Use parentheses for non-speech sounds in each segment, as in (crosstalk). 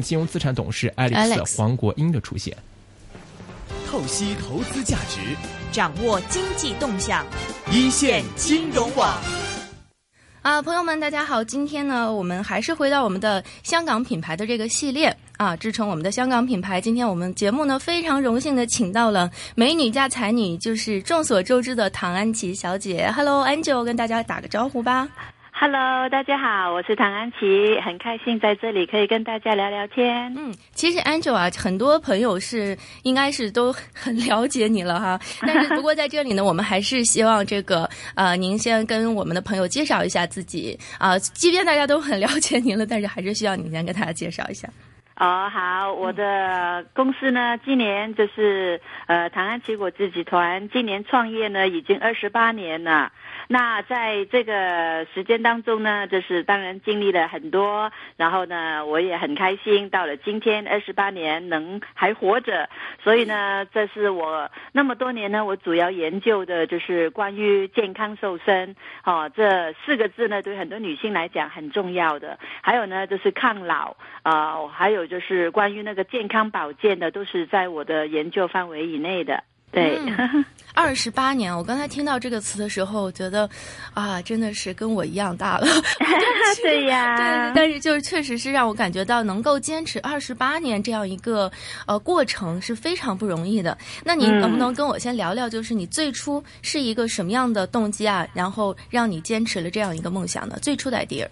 金融资产董事 Alex 黄国英的出现，透析投资价值，掌握经济动向，一线金融网。啊，朋友们，大家好！今天呢，我们还是回到我们的香港品牌的这个系列啊，支撑我们的香港品牌。今天我们节目呢，非常荣幸的请到了美女加才女，就是众所周知的唐安琪小姐。Hello，Angel，跟大家打个招呼吧。Hello，大家好，我是唐安琪，很开心在这里可以跟大家聊聊天。嗯，其实 Angel 啊，很多朋友是应该是都很了解你了哈。(laughs) 但是不过在这里呢，我们还是希望这个呃，您先跟我们的朋友介绍一下自己啊。即便大家都很了解您了，但是还是需要您先跟大家介绍一下。哦，好，我的公司呢，今年就是呃，唐安琪果汁集团，今年创业呢已经二十八年了。那在这个时间当中呢，就是当然经历了很多，然后呢，我也很开心，到了今天二十八年能还活着，所以呢，这是我那么多年呢，我主要研究的就是关于健康瘦身，哦，这四个字呢，对很多女性来讲很重要的，还有呢，就是抗老啊，还有就是关于那个健康保健的，都是在我的研究范围以内的。对，(laughs) 二十八年，我刚才听到这个词的时候，我觉得，啊，真的是跟我一样大了。(laughs) (laughs) 对呀，对，但是就是确实是让我感觉到能够坚持二十八年这样一个呃过程是非常不容易的。那你能不能跟我先聊聊，就是你最初是一个什么样的动机啊，然后让你坚持了这样一个梦想呢？最初的 idea。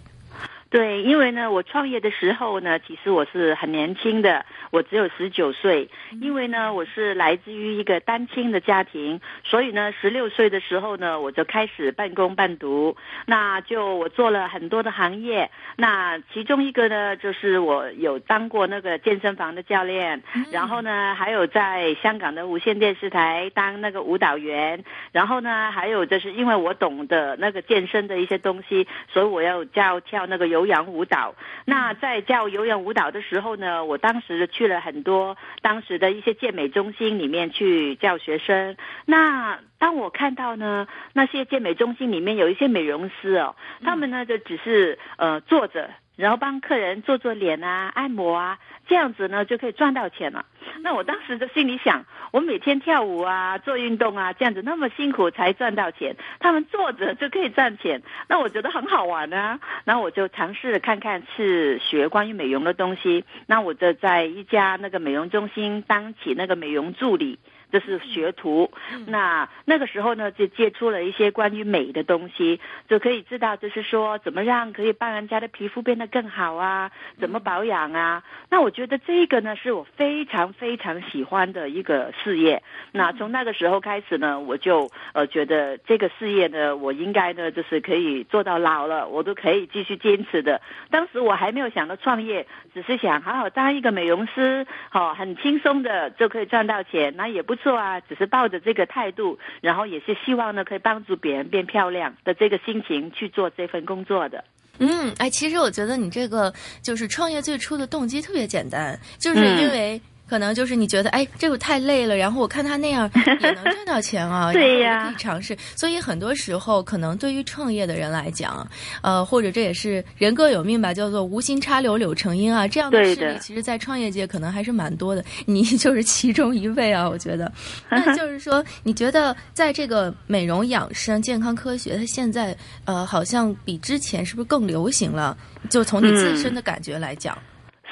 对，因为呢，我创业的时候呢，其实我是很年轻的，我只有十九岁。因为呢，我是来自于一个单亲的家庭，所以呢，十六岁的时候呢，我就开始半工半读。那就我做了很多的行业，那其中一个呢，就是我有当过那个健身房的教练，然后呢，还有在香港的无线电视台当那个舞蹈员，然后呢，还有就是因为我懂得那个健身的一些东西，所以我要教跳那个有。有氧舞蹈，那在教有氧舞蹈的时候呢，我当时去了很多当时的一些健美中心里面去教学生。那当我看到呢，那些健美中心里面有一些美容师哦，他们呢就只是呃坐着。然后帮客人做做脸啊、按摩啊，这样子呢就可以赚到钱了。那我当时就心里想，我每天跳舞啊、做运动啊，这样子那么辛苦才赚到钱，他们坐着就可以赚钱，那我觉得很好玩啊。然后我就尝试看看是学关于美容的东西。那我就在一家那个美容中心当起那个美容助理。这是学徒，那那个时候呢，就接触了一些关于美的东西，就可以知道，就是说怎么让可以帮人家的皮肤变得更好啊，怎么保养啊。那我觉得这个呢，是我非常非常喜欢的一个事业。那从那个时候开始呢，我就呃觉得这个事业呢，我应该呢，就是可以做到老了，我都可以继续坚持的。当时我还没有想到创业，只是想好好当一个美容师，好很轻松的就可以赚到钱，那也不。错啊，只是抱着这个态度，然后也是希望呢，可以帮助别人变漂亮的这个心情去做这份工作的。嗯，哎，其实我觉得你这个就是创业最初的动机特别简单，就是因为。可能就是你觉得，哎，这个太累了，然后我看他那样 (laughs) 也能赚到钱啊，(laughs) 对呀，可以尝试。所以很多时候，可能对于创业的人来讲，呃，或者这也是人各有命吧，叫做无心插柳柳成荫啊，这样的事例，其实，在创业界可能还是蛮多的。你就是其中一位啊，我觉得。(laughs) 那就是说，你觉得在这个美容养生、健康科学，它现在呃，好像比之前是不是更流行了？就从你自身的感觉来讲。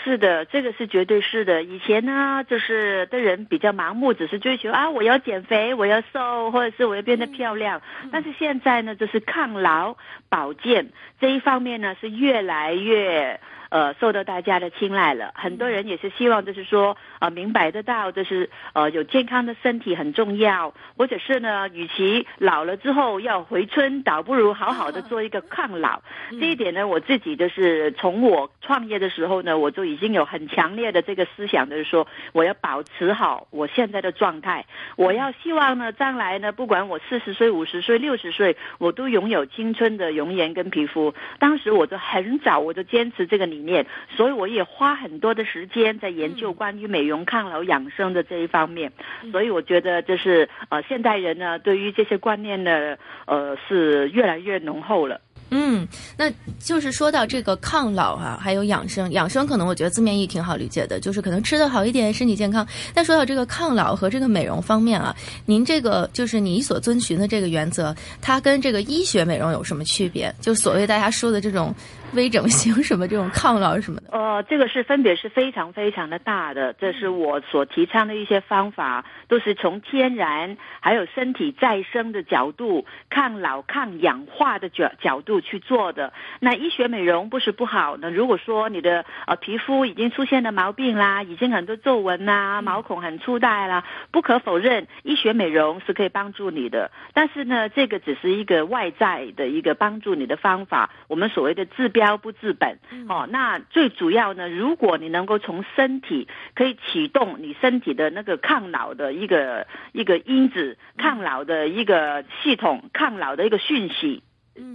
是的，这个是绝对是的。以前呢，就是的人比较盲目，只是追求啊，我要减肥，我要瘦，或者是我要变得漂亮。但是现在呢，就是抗老保健这一方面呢，是越来越。呃，受到大家的青睐了，很多人也是希望，就是说，呃，明白得到，就是呃，有健康的身体很重要，或者是呢，与其老了之后要回春，倒不如好好的做一个抗老。这一点呢，我自己就是从我创业的时候呢，我就已经有很强烈的这个思想，就是说，我要保持好我现在的状态，我要希望呢，将来呢，不管我四十岁、五十岁、六十岁，我都拥有青春的容颜跟皮肤。当时我就很早，我就坚持这个理。理念，所以我也花很多的时间在研究关于美容、抗老、养生的这一方面。所以我觉得，就是呃，现代人呢，对于这些观念呢，呃，是越来越浓厚了。嗯，那就是说到这个抗老哈，还有养生，养生可能我觉得字面意挺好理解的，就是可能吃的好一点，身体健康。但说到这个抗老和这个美容方面啊，您这个就是你所遵循的这个原则，它跟这个医学美容有什么区别？就所谓大家说的这种。微整形什么这种抗老什么的，呃，这个是分别是非常非常的大的。这是我所提倡的一些方法，都是从天然还有身体再生的角度，抗老抗氧化的角角度去做的。那医学美容不是不好呢。如果说你的呃皮肤已经出现了毛病啦，已经很多皱纹啦，毛孔很粗大啦，不可否认，医学美容是可以帮助你的。但是呢，这个只是一个外在的一个帮助你的方法。我们所谓的治。标不治本，哦，那最主要呢，如果你能够从身体可以启动你身体的那个抗老的一个一个因子，抗老的一个系统，抗老的一个讯息。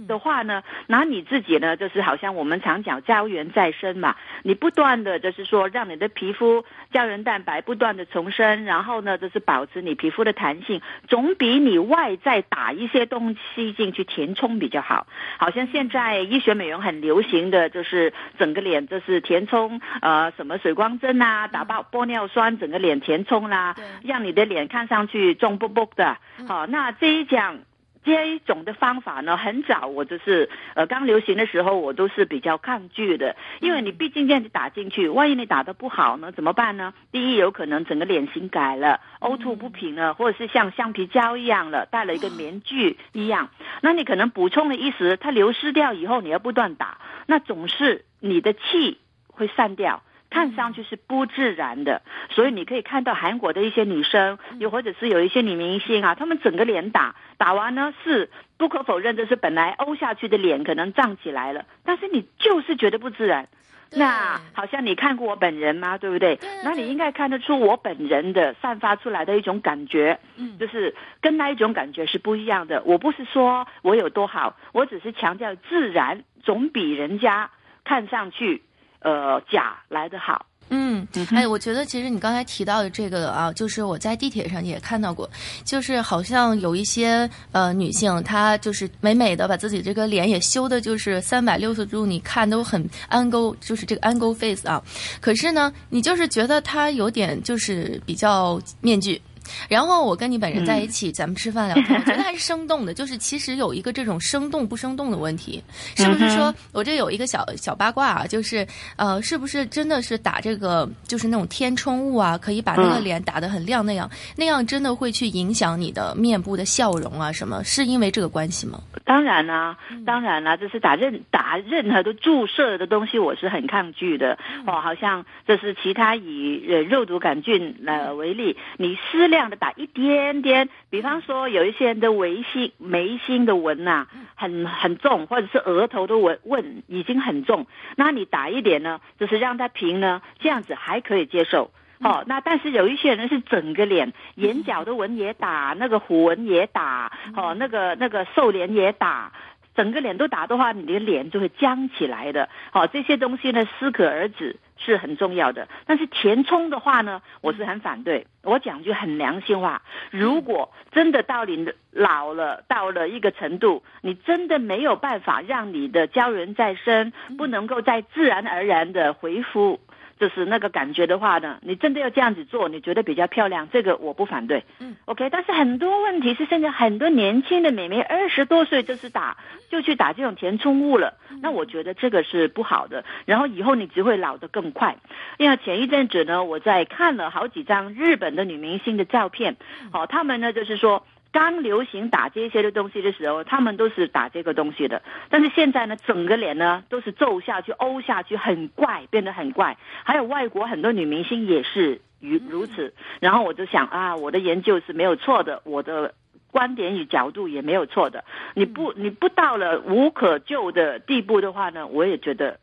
的话呢，那你自己呢，就是好像我们常讲胶原再生嘛，你不断的就是说让你的皮肤胶原蛋白不断的重生，然后呢，就是保持你皮肤的弹性，总比你外在打一些东西进去填充比较好。好像现在医学美容很流行的就是整个脸就是填充，呃，什么水光针啊，打爆玻尿酸，整个脸填充啦，让你的脸看上去重不不的。好，那这一讲。这一种的方法呢，很早我就是呃刚流行的时候，我都是比较抗拒的，因为你毕竟这样子打进去，万一你打的不好呢，怎么办呢？第一，有可能整个脸型改了，凹凸不平了，或者是像橡皮胶一样了，戴了一个面具一样，那你可能补充了一时，它流失掉以后，你要不断打，那总是你的气会散掉。看上去是不自然的，所以你可以看到韩国的一些女生，又或者是有一些女明星啊，她们整个脸打打完呢，是不可否认，就是本来凹下去的脸可能胀起来了，但是你就是觉得不自然。那好像你看过我本人吗？对不对？那你应该看得出我本人的散发出来的一种感觉，嗯，就是跟那一种感觉是不一样的。我不是说我有多好，我只是强调自然总比人家看上去。呃，假来的好。嗯，哎，我觉得其实你刚才提到的这个啊，就是我在地铁上也看到过，就是好像有一些呃女性，她就是美美的把自己这个脸也修的，就是三百六十度，你看都很 angle，就是这个 angle face 啊。可是呢，你就是觉得她有点就是比较面具。然后我跟你本人在一起，咱们吃饭聊天，(laughs) 我觉得还是生动的。就是其实有一个这种生动不生动的问题，是不是说我这有一个小小八卦啊？就是呃，是不是真的是打这个就是那种填充物啊，可以把那个脸打得很亮那样？那样真的会去影响你的面部的笑容啊？什么？是因为这个关系吗？当然啦，当然啦，这是打任打任何的注射的东西，我是很抗拒的。哦，好像这是其他以呃肉毒杆菌呃为例，你私。这样的打一点点，比方说有一些人的眉心眉心的纹呐，很很重，或者是额头的纹纹已经很重，那你打一点呢，就是让它平呢，这样子还可以接受。哦，那但是有一些人是整个脸，眼角的纹也打，那个虎纹也打，哦，那个那个瘦脸也打。整个脸都打的话，你的脸就会僵起来的。好，这些东西呢，适可而止是很重要的。但是填充的话呢，我是很反对。我讲句很良心话，如果真的到你老了到了一个程度，你真的没有办法让你的胶原再生，不能够再自然而然的恢复。就是那个感觉的话呢，你真的要这样子做，你觉得比较漂亮，这个我不反对。嗯，OK。但是很多问题是现在很多年轻的美眉二十多岁就是打就去打这种填充物了，那我觉得这个是不好的。然后以后你只会老得更快。因为前一阵子呢，我在看了好几张日本的女明星的照片，哦，他们呢就是说。刚流行打这些的东西的时候，他们都是打这个东西的。但是现在呢，整个脸呢都是皱下去、凹下去，很怪，变得很怪。还有外国很多女明星也是如如此。然后我就想啊，我的研究是没有错的，我的观点与角度也没有错的。你不你不到了无可救的地步的话呢，我也觉得。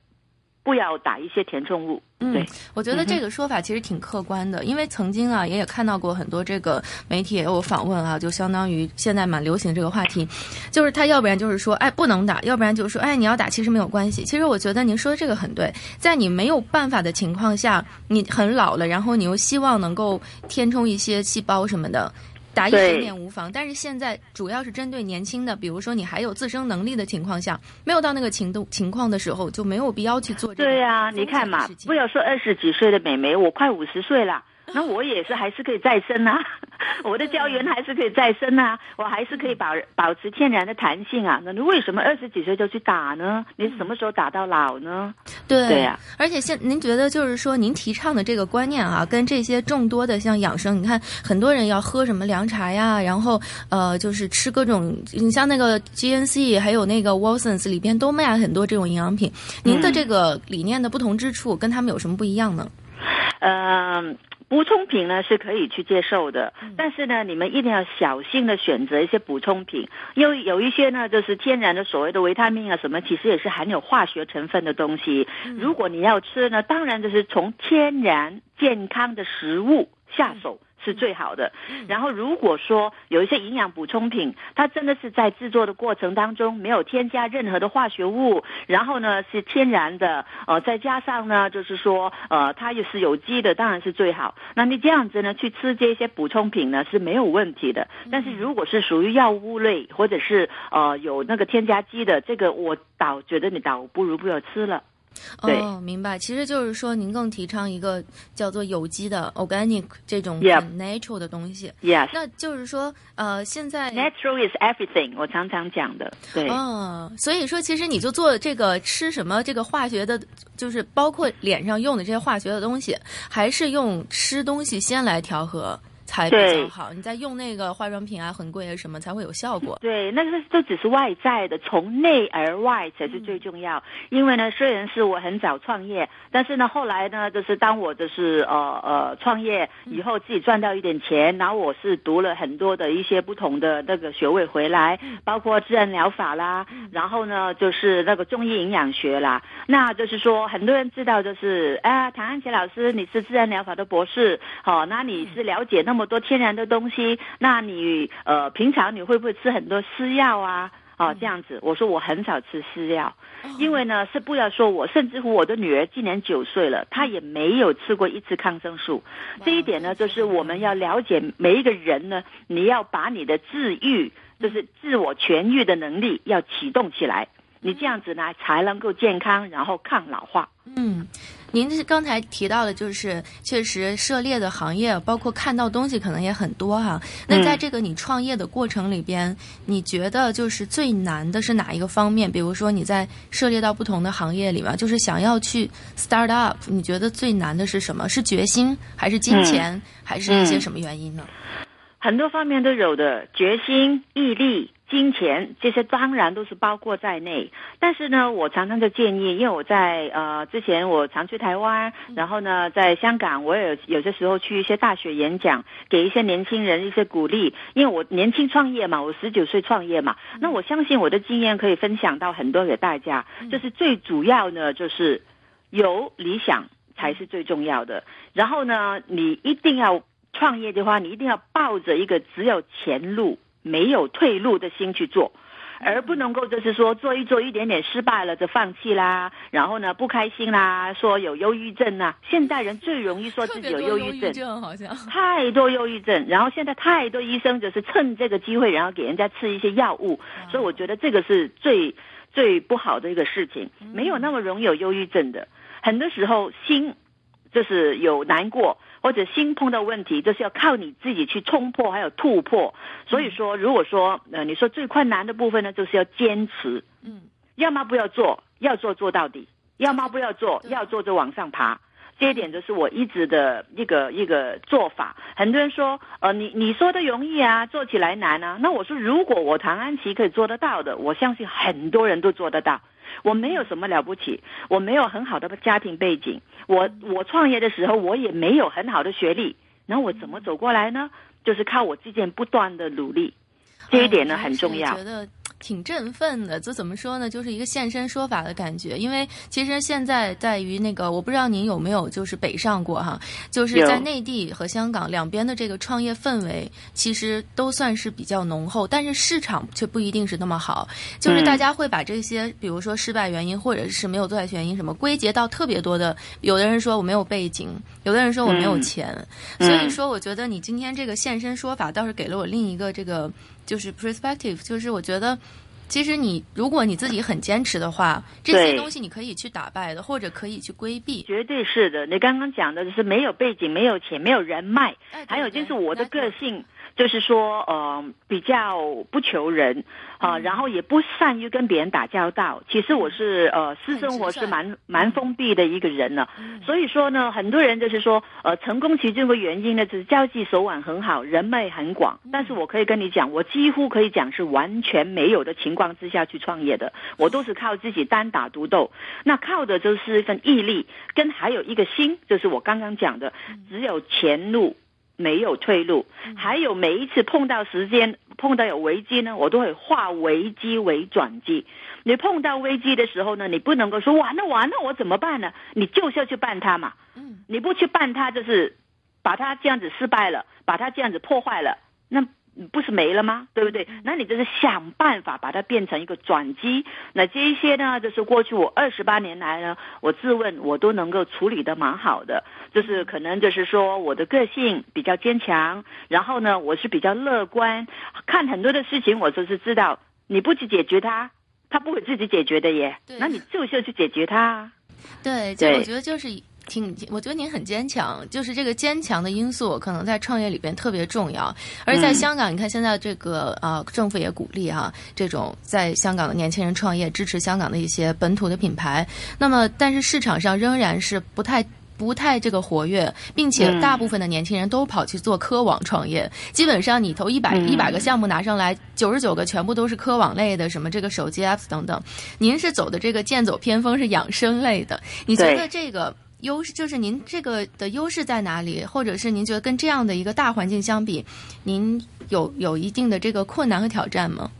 不要打一些填充物。嗯，我觉得这个说法其实挺客观的，因为曾经啊，也也看到过很多这个媒体也有访问啊，就相当于现在蛮流行这个话题，就是他要不然就是说，哎，不能打，要不然就是说，哎，你要打其实没有关系。其实我觉得您说的这个很对，在你没有办法的情况下，你很老了，然后你又希望能够填充一些细胞什么的。打一点点无妨。但是现在主要是针对年轻的，比如说你还有自身能力的情况下，没有到那个情动情况的时候，就没有必要去做这个。对呀，你看嘛，不要说二十几岁的美眉，我快五十岁了。(laughs) 那我也是还是可以再生啊，(laughs) 我的胶原还是可以再生啊，我还是可以保保持天然的弹性啊。那你为什么二十几岁就去打呢？你什么时候打到老呢？对对呀。而且现您觉得就是说，您提倡的这个观念啊，跟这些众多的像养生，你看很多人要喝什么凉茶呀，然后呃就是吃各种，你像那个 GNC 还有那个 Watsons 里边都卖很多这种营养品。您的这个理念的不同之处，跟他们有什么不一样呢？嗯。补充品呢是可以去接受的，但是呢，你们一定要小心的选择一些补充品，因为有一些呢就是天然的所谓的维他命啊什么，其实也是含有化学成分的东西。如果你要吃呢，当然就是从天然健康的食物下手。是最好的。然后，如果说有一些营养补充品，它真的是在制作的过程当中没有添加任何的化学物，然后呢是天然的，呃，再加上呢就是说，呃，它也是有机的，当然是最好。那你这样子呢去吃这些补充品呢是没有问题的。但是如果是属于药物类或者是呃有那个添加剂的，这个我倒觉得你倒不如不要吃了。哦，明白。其实就是说，您更提倡一个叫做有机的 organic 这种 natural 的东西。Yes，那就是说，呃，现在 natural is everything，我常常讲的。对。哦，所以说，其实你就做这个吃什么这个化学的，就是包括脸上用的这些化学的东西，还是用吃东西先来调和。才比较好，你在用那个化妆品啊，很贵啊，什么才会有效果？对，那个都只是外在的，从内而外才是最重要。因为呢，虽然是我很早创业，但是呢，后来呢，就是当我就是呃呃创业以后，自己赚到一点钱，然后我是读了很多的一些不同的那个学位回来，包括自然疗法啦，然后呢，就是那个中医营养学啦。那就是说，很多人知道，就是啊，唐安琪老师，你是自然疗法的博士，好，那你是了解那么。多天然的东西，那你呃平常你会不会吃很多私药啊？哦，这样子，我说我很少吃私药，因为呢是不要说我，甚至乎我的女儿今年九岁了，她也没有吃过一次抗生素。这一点呢，就是我们要了解每一个人呢，你要把你的治愈，就是自我痊愈的能力要启动起来，你这样子呢才能够健康，然后抗老化。嗯。您是刚才提到的，就是确实涉猎的行业，包括看到东西可能也很多哈。那在这个你创业的过程里边，你觉得就是最难的是哪一个方面？比如说你在涉猎到不同的行业里面，就是想要去 start up，你觉得最难的是什么？是决心，还是金钱，还是一些什么原因呢？很多方面都有的，决心、毅力。金钱这些当然都是包括在内，但是呢，我常常就建议，因为我在呃之前我常去台湾，然后呢在香港，我也有些时候去一些大学演讲，给一些年轻人一些鼓励，因为我年轻创业嘛，我十九岁创业嘛，那我相信我的经验可以分享到很多给大家，就是最主要呢，就是有理想才是最重要的，然后呢，你一定要创业的话，你一定要抱着一个只有前路。没有退路的心去做，而不能够就是说做一做一点点失败了就放弃啦，然后呢不开心啦，说有忧郁症啊。现代人最容易说自己有忧郁症，好像太多忧郁症。然后现在太多医生就是趁这个机会，然后给人家吃一些药物，所以我觉得这个是最最不好的一个事情。没有那么容易有忧郁症的，很多时候心就是有难过。或者心碰到问题，就是要靠你自己去冲破，还有突破。所以说，如果说呃，你说最困难的部分呢，就是要坚持。嗯，要么不要做，要做做到底；要么不要做，要做就往上爬。这一点就是我一直的一个一个做法。很多人说，呃，你你说的容易啊，做起来难啊。那我说，如果我唐安琪可以做得到的，我相信很多人都做得到。我没有什么了不起，我没有很好的家庭背景，我我创业的时候我也没有很好的学历，那我怎么走过来呢？就是靠我自己不断的努力，这一点呢很重要。觉得挺振奋的，这怎么说呢？就是一个现身说法的感觉。因为其实现在在于那个，我不知道您有没有就是北上过哈，就是在内地和香港两边的这个创业氛围，其实都算是比较浓厚，但是市场却不一定是那么好。就是大家会把这些，比如说失败原因或者是没有做下去原因什么，归结到特别多的。有的人说我没有背景，有的人说我没有钱。所以说，我觉得你今天这个现身说法倒是给了我另一个这个。就是 perspective，就是我觉得，其实你如果你自己很坚持的话，这些东西你可以去打败的，或者可以去规避。绝对是的，你刚刚讲的就是没有背景、没有钱、没有人脉，还有就是我的个性。就是说，呃，比较不求人啊，然后也不善于跟别人打交道。其实我是呃，私生活是蛮蛮封闭的一个人呢。所以说呢，很多人就是说，呃，成功其中一个原因呢，就是交际手腕很好，人脉很广。但是我可以跟你讲，我几乎可以讲是完全没有的情况之下去创业的，我都是靠自己单打独斗。那靠的就是一份毅力，跟还有一个心，就是我刚刚讲的，只有前路。没有退路，还有每一次碰到时间碰到有危机呢，我都会化危机为转机。你碰到危机的时候呢，你不能够说完了完了，我怎么办呢？你就是要去办它嘛。嗯，你不去办它，就是把它这样子失败了，把它这样子破坏了，那。不是没了吗？对不对？那你就是想办法把它变成一个转机。那这一些呢，就是过去我二十八年来呢，我自问我都能够处理的蛮好的。就是可能就是说我的个性比较坚强，然后呢，我是比较乐观，看很多的事情我就是知道，你不去解决它，它不会自己解决的耶。那你就是要去解决它。对，就我觉得就是。挺，我觉得您很坚强，就是这个坚强的因素可能在创业里边特别重要。而在香港，你看现在这个呃，政府也鼓励哈，这种在香港的年轻人创业，支持香港的一些本土的品牌。那么，但是市场上仍然是不太不太这个活跃，并且大部分的年轻人都跑去做科网创业。基本上，你投一百一百个项目拿上来，九十九个全部都是科网类的，什么这个手机 apps 等等。您是走的这个剑走偏锋，是养生类的。你觉得这个？优势就是您这个的优势在哪里，或者是您觉得跟这样的一个大环境相比，您有有一定的这个困难和挑战吗？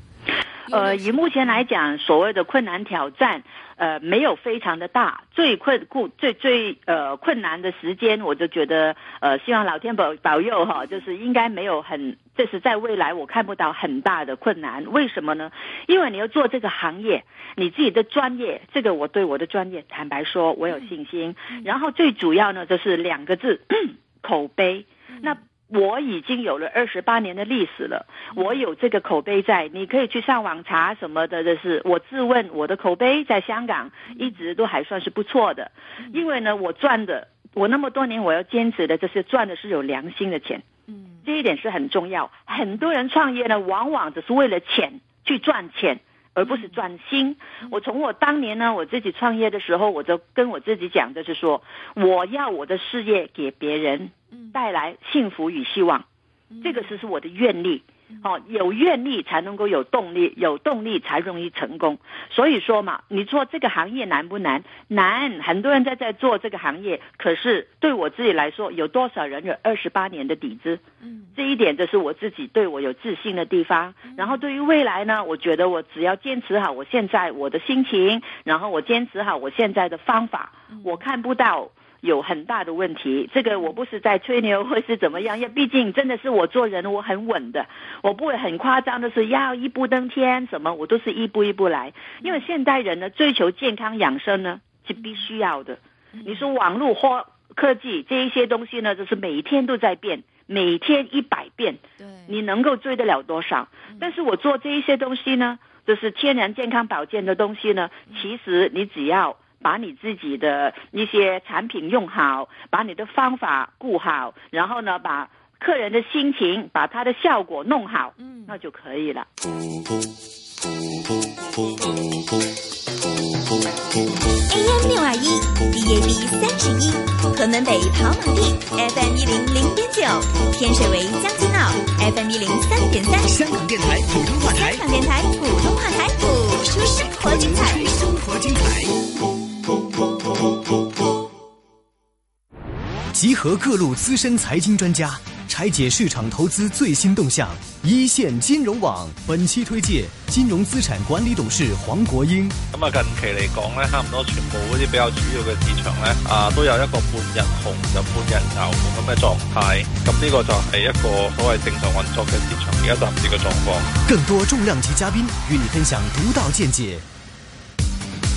呃，以目前来讲，所谓的困难挑战。呃，没有非常的大，最困固最最呃困难的时间，我就觉得呃，希望老天保保佑哈，就是应该没有很，这是在未来我看不到很大的困难。为什么呢？因为你要做这个行业，你自己的专业，这个我对我的专业坦白说，我有信心。然后最主要呢，就是两个字，(clears throat) 口碑。那我已经有了二十八年的历史了，我有这个口碑在，你可以去上网查什么的。就是我自问，我的口碑在香港一直都还算是不错的，因为呢，我赚的，我那么多年我要坚持的，这是赚的是有良心的钱，嗯，这一点是很重要。很多人创业呢，往往只是为了钱去赚钱，而不是赚心。我从我当年呢，我自己创业的时候，我就跟我自己讲，就是说，我要我的事业给别人。带来幸福与希望，这个是是我的愿力。哦，有愿力才能够有动力，有动力才容易成功。所以说嘛，你做这个行业难不难？难，很多人在在做这个行业。可是对我自己来说，有多少人有二十八年的底子？嗯，这一点就是我自己对我有自信的地方。然后对于未来呢，我觉得我只要坚持好我现在我的心情，然后我坚持好我现在的方法，我看不到。有很大的问题，这个我不是在吹牛或是怎么样，因 (laughs) 为毕竟真的是我做人我很稳的，我不会很夸张的是要一步登天什么，我都是一步一步来。因为现代人呢追求健康养生呢是必须要的。你说网络或科技这一些东西呢，就是每天都在变，每天一百变，对，你能够追得了多少？但是我做这一些东西呢，就是天然健康保健的东西呢，其实你只要。把你自己的一些产品用好，把你的方法顾好，然后呢，把客人的心情，把它的效果弄好，嗯，那就可以了。AM 六二一，DAB 三十一，河门北跑马地，FM 一零零点九，天水围将军澳，FM 一零三点三，香港电台普通话合各路资深财经专家，拆解市场投资最新动向，一线金融网本期推介金融资产管理董事黄国英。咁啊，近期嚟讲咧，差唔多全部嗰啲比较主要嘅市场咧，啊都有一个半日红就半日牛咁嘅状态。咁呢个就系一个所谓正常运作嘅市場，而家暫時嘅状况。更多重量级嘉賓與你分享独到见解。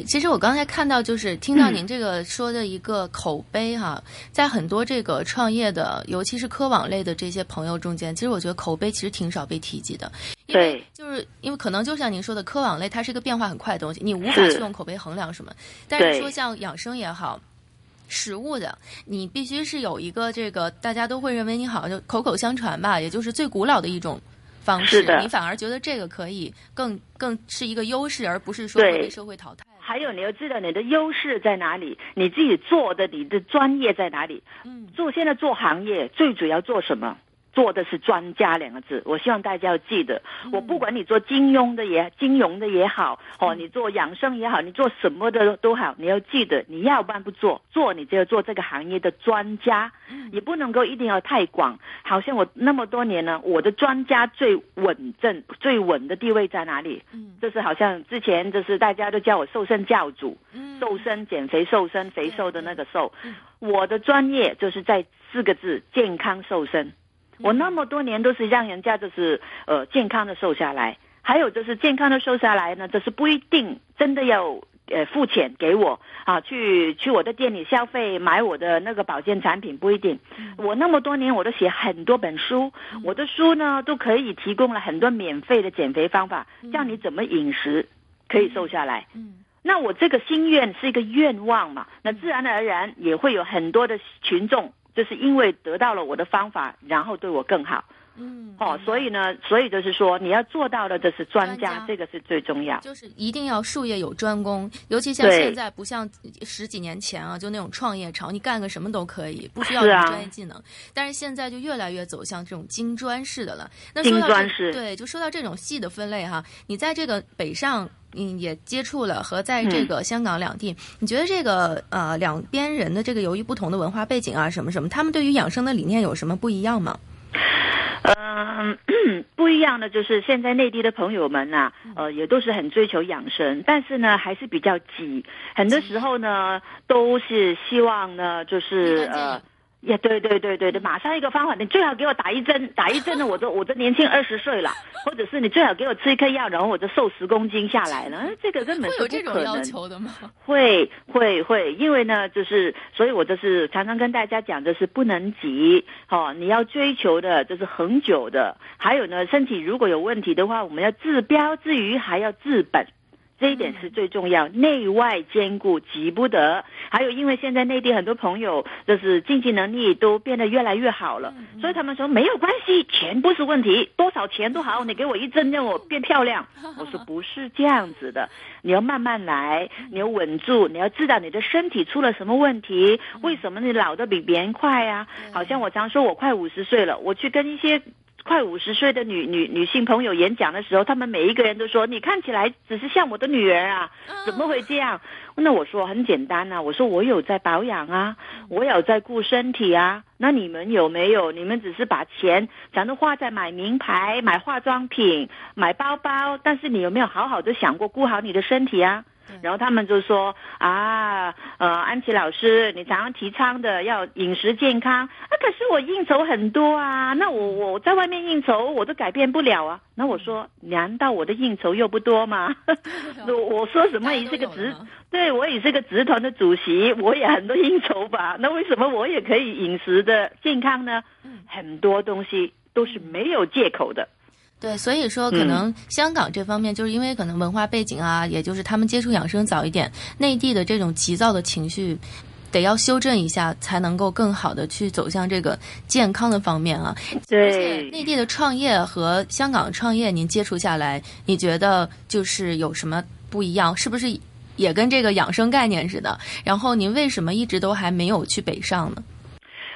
對，其实我刚才看到，就是听到您这个说的一个口碑哈，嗯、在很多这个创业的，尤其是科网类的这些朋友中间，其实我觉得口碑其实挺少被提及的。对，就是因为可能就像您说的，科网类它是一个变化很快的东西，你无法去用口碑衡量什么。是但是说像养生也好，食物的，你必须是有一个这个大家都会认为你好像就口口相传吧，也就是最古老的一种。方式，你反而觉得这个可以更更是一个优势，而不是說被社会淘汰。還有你要知道你的优势在哪里，你自己做的你的专业在哪里。嗯，做现在做行业最主要做什麼？做的是专家两个字，我希望大家要记得。我不管你做金庸的也金融的也好，哦，你做养生也好，你做什么的都好，你要记得，你要不然不做，做你就要做这个行业的专家，也不能够一定要太广。好像我那么多年呢，我的专家最穩陣、最稳的地位在哪里？嗯，就是好像之前就是大家都叫我瘦身教主，瘦身减肥瘦身肥瘦的那个瘦，我的专业就是在四个字：健康瘦身。我那么多年都是让人家就是呃健康的瘦下来，还有就是健康的瘦下来呢，就是不一定真的要呃付钱给我啊，去去我的店里消费买我的那个保健产品不一定。我那么多年我都写很多本书，我的书呢都可以提供了很多免费的减肥方法，教你怎么饮食可以瘦下来。嗯。那我这个心愿是一个愿望嘛，那自然而然也会有很多的群眾。就是因为得到了我的方法，然后对我更好。嗯，哦，所以呢，所以就是说，你要做到的，就是专家，專家這個是最重要。就是一定要术业有专攻，尤其像现在不像十几年前啊，就那种创业潮，你干个什么都可以，不需要什麼專業技能。是啊，但是现在就越来越走向这种精专式的了。那说到精专式，对，就说到这种细的分类哈，你在这个北上。嗯，也接触了和在这个香港两地，嗯、你觉得这个呃两边人的这个由于不同的文化背景啊，什么什么，他们对于养生的理念有什么不一樣嗎？嗯，(clears throat) 不一样的就是现在内地的朋友們啊，呃，也都是很追求养生，但是呢，还是比较急，很多时候呢，都是希望呢，就是呃。也、對對對對對，馬上一个方法，你最好给我打一针，打一针呢，我都我都年轻二十岁了，或者是你最好给我吃一颗药，然后我就瘦十公斤下来了，这个根本是不可能。会有这种要求的吗？会会会，因为呢，就是，所以我就是常常跟大家讲，就是不能急，哦，你要追求的就是恒久的，还有呢，身体如果有问题的话，我们要治標之餘還要治本。這一点是最重要，内外兼顾，急不得。还有，因为现在内地很多朋友就是经济能力都变得越来越好了，所以他们说没有关系，钱不是问题，多少钱都好，你给我一针让我变漂亮。(laughs) 我说不是这样子的，你要慢慢来，你要稳住，你要知道你的身体出了什么问题，为什么你老的比别人快啊？好像我常说我快五十岁了，我去跟一些。快五十岁的女女女性朋友演讲的时候，他们每一个人都说：“你看起来只是像我的女儿啊，怎么会这样？”那我说很简单啊，我说我有在保养啊，我有在顾身体啊。那你们有没有？你们只是把钱全都花在买名牌、买化妆品、买包包，但是你有没有好好的想过顾好你的身体啊？然后他们就说啊，呃，安琪老师，你常常提倡的要饮食健康啊，可是我应酬很多啊，那我我在外面应酬我都改变不了啊。那我说，难道我的应酬又不多吗？(laughs) 我我说什么也是个职，对我也是个职团的主席，我也很多应酬吧。那为什么我也可以饮食的健康呢？很多东西都是没有借口的。对，所以说可能香港这方面，就是因为可能文化背景啊，也就是他们接触养生早一点，内地的这种急躁的情绪，得要修正一下，才能够更好的去走向这个健康的方面啊。对，内地的创业和香港创业，您接触下来，你觉得就是有什么不一样？是不是也跟这个养生概念似的？然后您为什么一直都还没有去北上呢？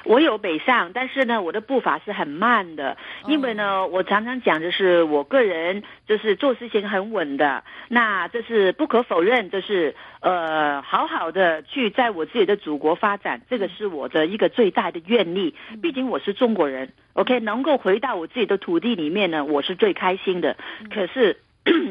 我有北上，但是呢，我的步伐是很慢的，因为呢，我常常讲就是我个人就是做事情很稳的，那这是不可否认，就是呃，好好的去在我自己的祖国发展，这个是我的一个最大的愿力。毕竟我是中国人，OK，能够回到我自己的土地里面呢，我是最开心的。可是。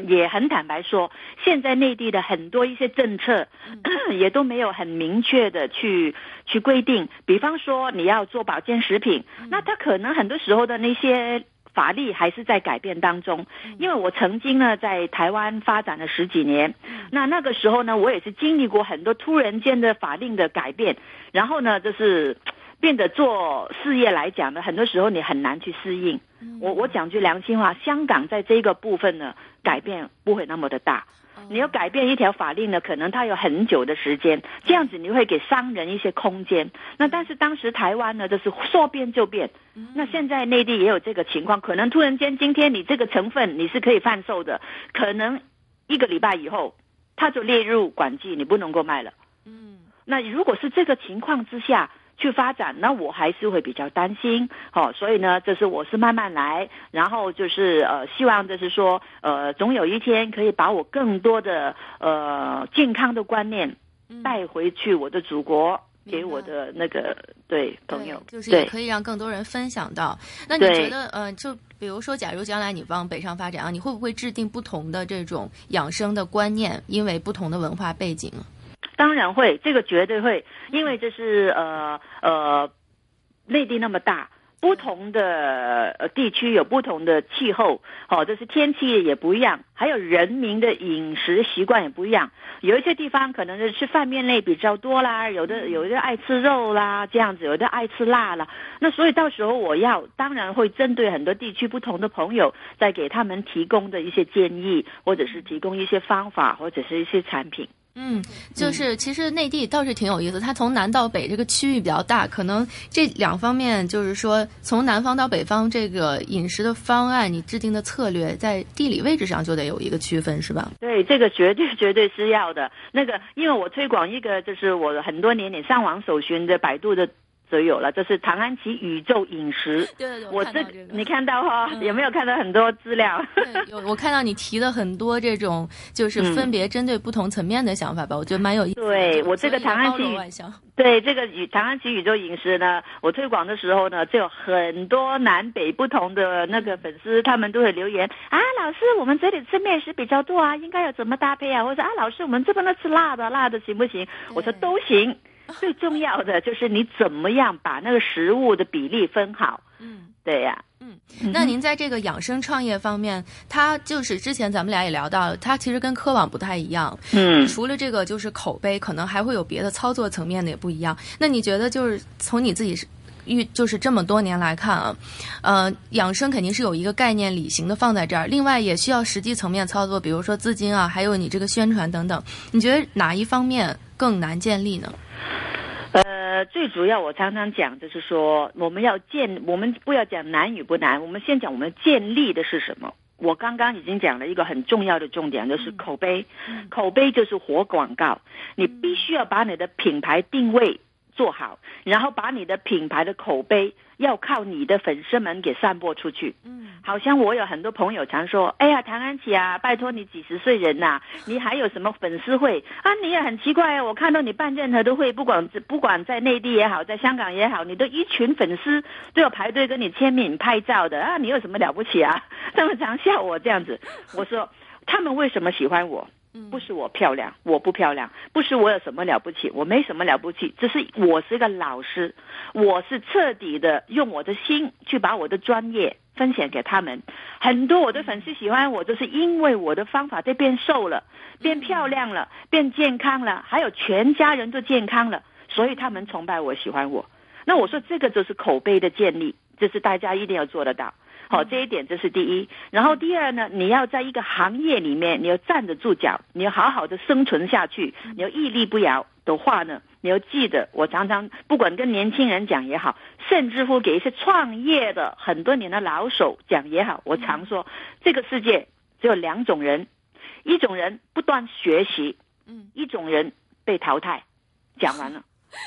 也很坦白说，现在内地的很多一些政策，(coughs) 也都没有很明确的去去规定。比方说，你要做保健食品，那它可能很多时候的那些法律还是在改变当中。因为我曾经呢在台湾发展了十几年，那那个时候呢，我也是经历过很多突然间的法令的改变，然后呢，就是。变得做事业来讲呢，很多时候你很难去适应。我我讲句良心话，香港在这个部分呢，改变不会那么的大。你要改变一条法令呢，可能它有很久的时间。这样子你会给商人一些空间。那但是当时台湾呢，就是说变就变。那现在内地也有这个情况，可能突然间今天你这个成分你是可以贩售的，可能一个礼拜以后它就列入管制，你不能够卖了。嗯，那如果是这个情况之下。去发展，那我还是会比较担心，好，所以呢，这是我是慢慢来，然后就是呃，希望就是说，呃，总有一天可以把我更多的呃健康的观念带回去我的祖国，给我的那个对朋友，就是也可以让更多人分享到。那你觉得，呃，就比如说，假如将来你往北上发展啊，你会不会制定不同的这种养生的观念？因为不同的文化背景。当然会，这个绝对会，因为这是呃呃，内地那么大，不同的呃地区有不同的气候，好，这是天气也不一样，还有人民的饮食习惯也不一样。有一些地方可能是吃饭面类比较多啦，有的有的爱吃肉啦，这样子，有的爱吃辣啦。那所以到时候我要当然会针对很多地区不同的朋友，再给他们提供的一些建议，或者是提供一些方法，或者是一些产品。嗯，就是其实内地倒是挺有意思，它从南到北这个区域比较大，可能这两方面就是说，从南方到北方这个饮食的方案，你制定的策略在地理位置上就得有一个区分，是吧？对，这个绝对 (laughs) 绝对是要的。那个，因为我推广一个，就是我很多年你上网搜寻的百度的。都有了，这是唐安琪宇宙饮食。对对对，我这你看到哈，有没有看到很多资料？有，我看到你提了很多这种，就是分别针对不同层面的想法吧，我觉得蛮有意思。对我这个唐安琪，对这个宇唐安琪宇宙饮食呢，我推广的时候呢，就有很多南北不同的那个粉丝，他们都会留言啊，老师，我们这里吃面食比较多啊，应该要怎么搭配啊？或者啊，老师，我们这边都吃辣的，辣的行不行？我说都行。(laughs) 最重要的就是你怎么样把那个食物的比例分好。嗯，对呀。嗯，那您在这个养生创业方面，它就是之前咱们俩也聊到，它其实跟科网不太一样。嗯，除了这个就是口碑，可能还会有别的操作层面的也不一样。那你觉得就是从你自己是遇就是这么多年来看啊，呃，养生肯定是有一个概念理型的放在这儿，另外也需要实际层面操作，比如说资金啊，还有你这个宣传等等。你觉得哪一方面更难建立呢？呃，最主要我常常讲，就是说我们要建，我们不要讲难与不难，我们先讲我们建立的是什么。我刚刚已经讲了一个很重要的重点，就是口碑。口碑就是活广告，你必须要把你的品牌定位做好，然后把你的品牌的口碑。要靠你的粉丝们给散播出去。嗯，好像我有很多朋友常说：“哎呀，唐安琪啊，拜托你几十岁人呐，你还有什么粉丝会啊？你也很奇怪啊，我看到你办任何的会，不管不管在内地也好，在香港也好，你都一群粉丝都要排队跟你签名拍照的啊！你有什么了不起啊？他们常笑我这样子。我说他们为什么喜欢我？不是我漂亮，我不漂亮，不是我有什么了不起，我没什么了不起，只是我是一个老师，我是彻底的用我的心去把我的专业分享给他们。很多我的粉丝喜欢我，就是因为我的方法在变瘦了，变漂亮了，变健康了，还有全家人都健康了，所以他们崇拜我，喜欢我。那我说这个就是口碑的建立，这是大家一定要做得到。好，这一点这是第一。然后第二呢，你要在一个行业里面，你要站得住脚，你要好好的生存下去，你要屹立不摇的话呢，你要记得，我常常不管跟年轻人讲也好，甚至乎给一些创业的很多年的老手讲也好，我常说，这个世界只有两种人，一种人不断学习，嗯，一种人被淘汰。讲完了。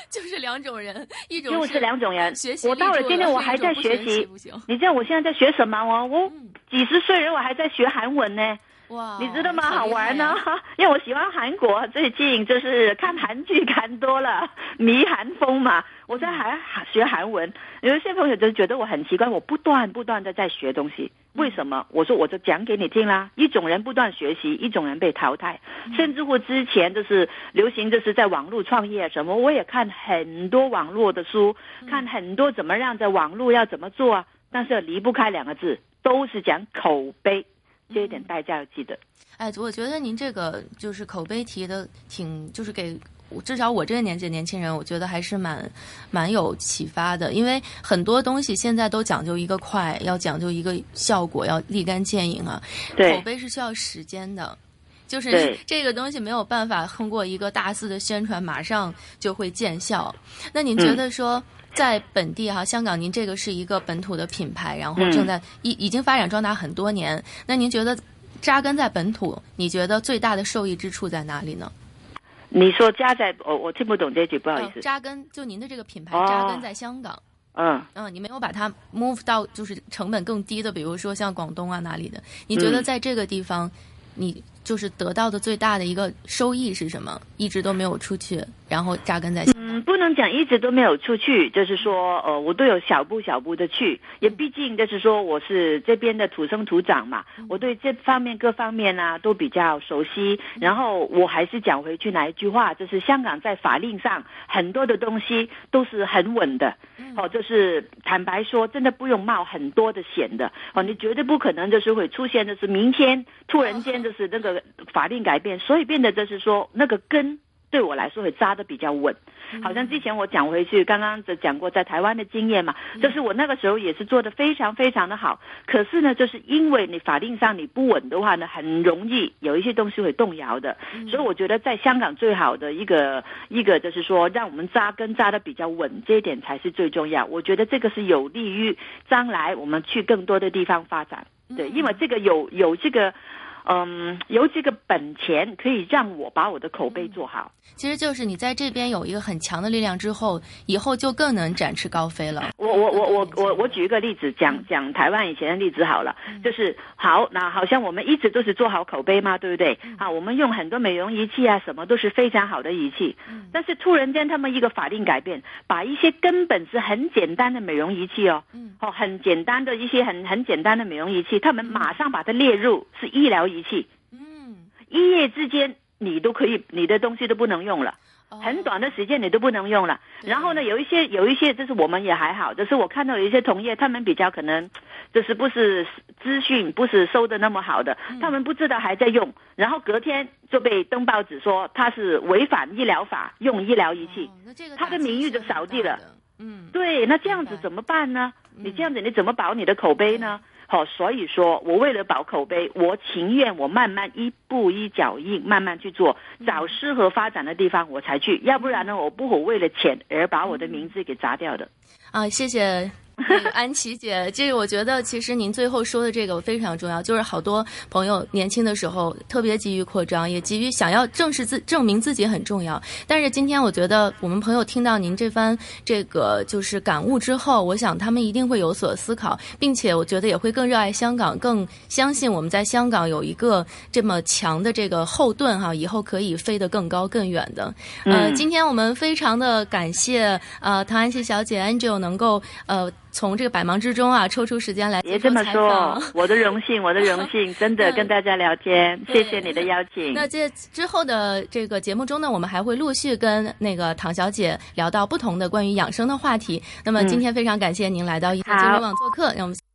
就是两种人，一种就是两种人。学习，我到了今天我还在学习。你知道我现在在学什么我？我几十岁人我还在学韩文呢。哇，你知道吗？好玩呢，(laughs) 因为我喜欢韩国，最近就是看韩剧看多了，(laughs) 迷韩风嘛。我在还学韩文，有一些朋友就觉得我很奇怪，我不断不断的在学东西，为什么？我说我就讲给你听啦。一种人不断学习，一种人被淘汰，甚至乎之前就是流行，就是在网络创业什么，我也看很多网络的书，看很多怎么让在网络要怎么做啊，但是离不开两个字，都是讲口碑。这一点代价要记得。哎，我觉得您这个就是口碑提的挺，就是给至少我这个年纪的年轻人，我觉得还是蛮蛮有启发的。因为很多东西现在都讲究一个快，要讲究一个效果，要立竿见影啊。对，口碑是需要时间的，就是这个东西没有办法通过一个大肆的宣传马上就会见效。那您觉得说？在本地哈，香港，您这个是一个本土的品牌，然后正在已已经发展壮大很多年。那您觉得扎根在本土，你觉得最大的受益之处在哪里呢？你说扎在，我我听不懂这句，不好意思。扎根，就您的这个品牌扎根在香港。嗯嗯，你没有把它 move 到就是成本更低的，比如说像广东啊哪里的？你觉得在这个地方，你就是得到的最大的一个收益是什么？一直都没有出去，然后扎根在。嗯不能讲一直都没有出去，就是说，呃，我都有小步小步的去，也毕竟就是说我是这边的土生土长嘛，我对这方面各方面呢都比较熟悉。然后我还是讲回去哪一句话，就是香港在法令上很多的东西都是很稳的，哦，就是坦白说，真的不用冒很多的险的，哦，你绝对不可能就是会出现的是明天突然间就是那个法令改变，所以变得就是说那个根。对我来说会扎的比较稳，好像之前我讲回去，刚刚讲过在台湾的经验嘛，就是我那个时候也是做的非常非常的好，可是呢，就是因为你法令上你不稳的话呢，很容易有一些东西会动摇的，所以我觉得在香港最好的一个一个就是说，让我们扎根扎的比较稳，这一点才是最重要。我觉得这个是有利于将来我们去更多的地方发展，对，因为这个有有这个。嗯，有这个本钱可以让我把我的口碑做好。其实就是你在这边有一个很强的力量之后，以后就更能展翅高飞了。我我我我我我举一个例子，讲讲台湾以前的例子好了，就是好，那好像我们一直都是做好口碑嘛，对不对？啊，我们用很多美容仪器啊，什么都是非常好的仪器。但是突然间他们一个法令改变，把一些根本是很简单的美容仪器哦，嗯哦，很简单的一些很很简单的美容仪器，他们马上把它列入是医疗仪。仪器，嗯，一夜之间你都可以，你的东西都不能用了，很短的时间你都不能用了。然后呢，有一些有一些，就是我们也还好，就是我看到有一些同业，他们比较可能就是不是资讯不是收的那么好的，他们不知道还在用，然后隔天就被登报纸说他是违反医疗法用医疗仪器，他的名誉就扫地了。嗯，对，那这样子怎么办呢？你这样子你怎么保你的口碑呢？好，所以说我为了保口碑，我情愿我慢慢一步一脚印，慢慢去做，找适合发展的地方我才去，要不然呢，我不会为了钱而把我的名字给砸掉的。啊，谢谢。安琪姐，这个我觉得其实您最后说的这个非常重要，就是好多朋友年轻的时候特别急于扩张，也急于想要正视自证明自己很重要。但是今天我觉得我们朋友听到您这番这个就是感悟之后，我想他们一定会有所思考，并且我觉得也会更热爱香港，更相信我们在香港有一个这么强的这个后盾哈，以后可以飞得更高更远的。呃，今天我们非常的感谢呃唐安琪小姐 Angel 能够呃。从这个百忙之中啊，抽出时间来别这么说，我的荣幸，我的荣 (laughs) 幸，真的跟大家聊天，谢谢你的邀请。那这之后的这个节目中呢，我们还会陆续跟那个唐小姐聊到不同的关于养生的话题。那么今天非常感谢您来到一家金融网做客，让我们。